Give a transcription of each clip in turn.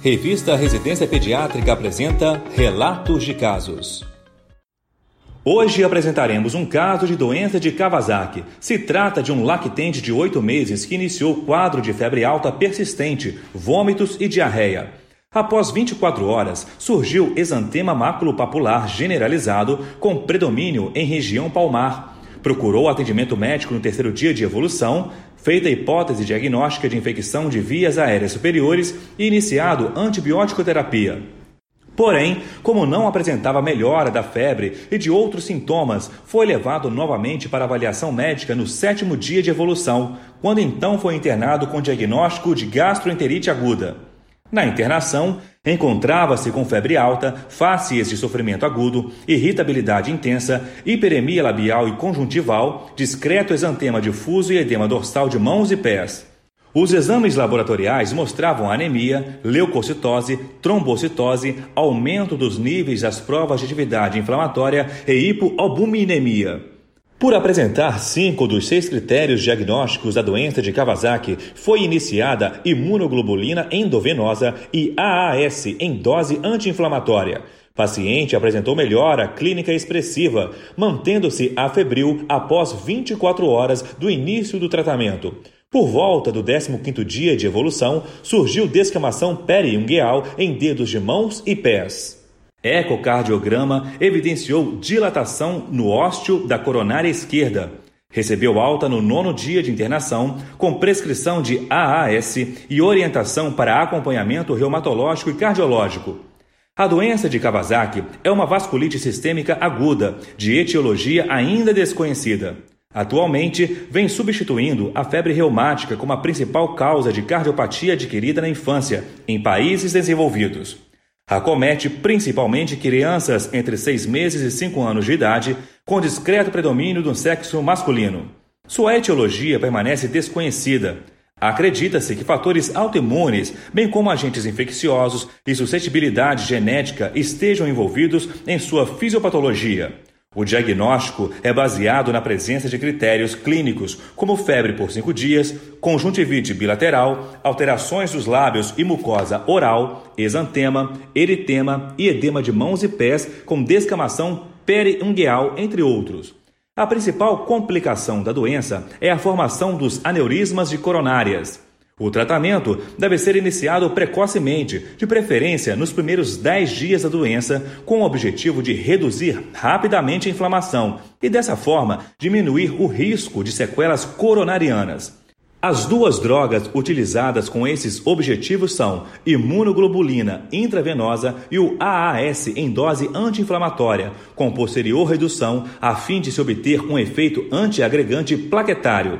Revista Residência Pediátrica apresenta Relatos de Casos. Hoje apresentaremos um caso de doença de Kawasaki. Se trata de um lactente de oito meses que iniciou quadro de febre alta persistente, vômitos e diarreia. Após 24 horas, surgiu exantema maculopapular generalizado com predomínio em região palmar. Procurou atendimento médico no terceiro dia de evolução, feita a hipótese diagnóstica de infecção de vias aéreas superiores e iniciado antibiótico terapia. Porém, como não apresentava melhora da febre e de outros sintomas, foi levado novamente para avaliação médica no sétimo dia de evolução, quando então foi internado com diagnóstico de gastroenterite aguda. Na internação, encontrava-se com febre alta, fáscias de sofrimento agudo, irritabilidade intensa, hiperemia labial e conjuntival, discreto exantema difuso e edema dorsal de mãos e pés. Os exames laboratoriais mostravam anemia, leucocitose, trombocitose, aumento dos níveis das provas de atividade inflamatória e hipoalbuminemia. Por apresentar cinco dos seis critérios diagnósticos da doença de Kawasaki, foi iniciada imunoglobulina endovenosa e AAS em dose anti-inflamatória. Paciente apresentou melhora clínica expressiva, mantendo-se afebril após 24 horas do início do tratamento. Por volta do 15º dia de evolução, surgiu descamação periungueal em dedos de mãos e pés. Ecocardiograma evidenciou dilatação no ósteo da coronária esquerda. Recebeu alta no nono dia de internação, com prescrição de AAS e orientação para acompanhamento reumatológico e cardiológico. A doença de Kawasaki é uma vasculite sistêmica aguda, de etiologia ainda desconhecida. Atualmente, vem substituindo a febre reumática como a principal causa de cardiopatia adquirida na infância, em países desenvolvidos. Acomete principalmente crianças entre 6 meses e 5 anos de idade, com discreto predomínio do sexo masculino. Sua etiologia permanece desconhecida. Acredita-se que fatores autoimunes, bem como agentes infecciosos e suscetibilidade genética estejam envolvidos em sua fisiopatologia. O diagnóstico é baseado na presença de critérios clínicos, como febre por cinco dias, conjuntivite bilateral, alterações dos lábios e mucosa oral, exantema, eritema e edema de mãos e pés com descamação periungueal, entre outros. A principal complicação da doença é a formação dos aneurismas de coronárias. O tratamento deve ser iniciado precocemente, de preferência nos primeiros 10 dias da doença, com o objetivo de reduzir rapidamente a inflamação e, dessa forma, diminuir o risco de sequelas coronarianas. As duas drogas utilizadas com esses objetivos são imunoglobulina intravenosa e o AAS em dose anti-inflamatória, com posterior redução a fim de se obter um efeito antiagregante plaquetário.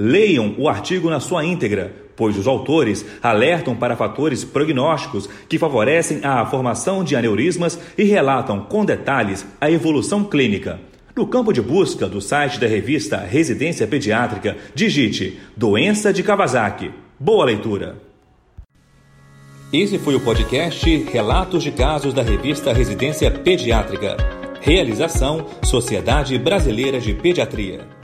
Leiam o artigo na sua íntegra, pois os autores alertam para fatores prognósticos que favorecem a formação de aneurismas e relatam com detalhes a evolução clínica. No campo de busca do site da revista Residência Pediátrica, digite Doença de Kawasaki. Boa leitura! Esse foi o podcast Relatos de Casos da revista Residência Pediátrica. Realização Sociedade Brasileira de Pediatria.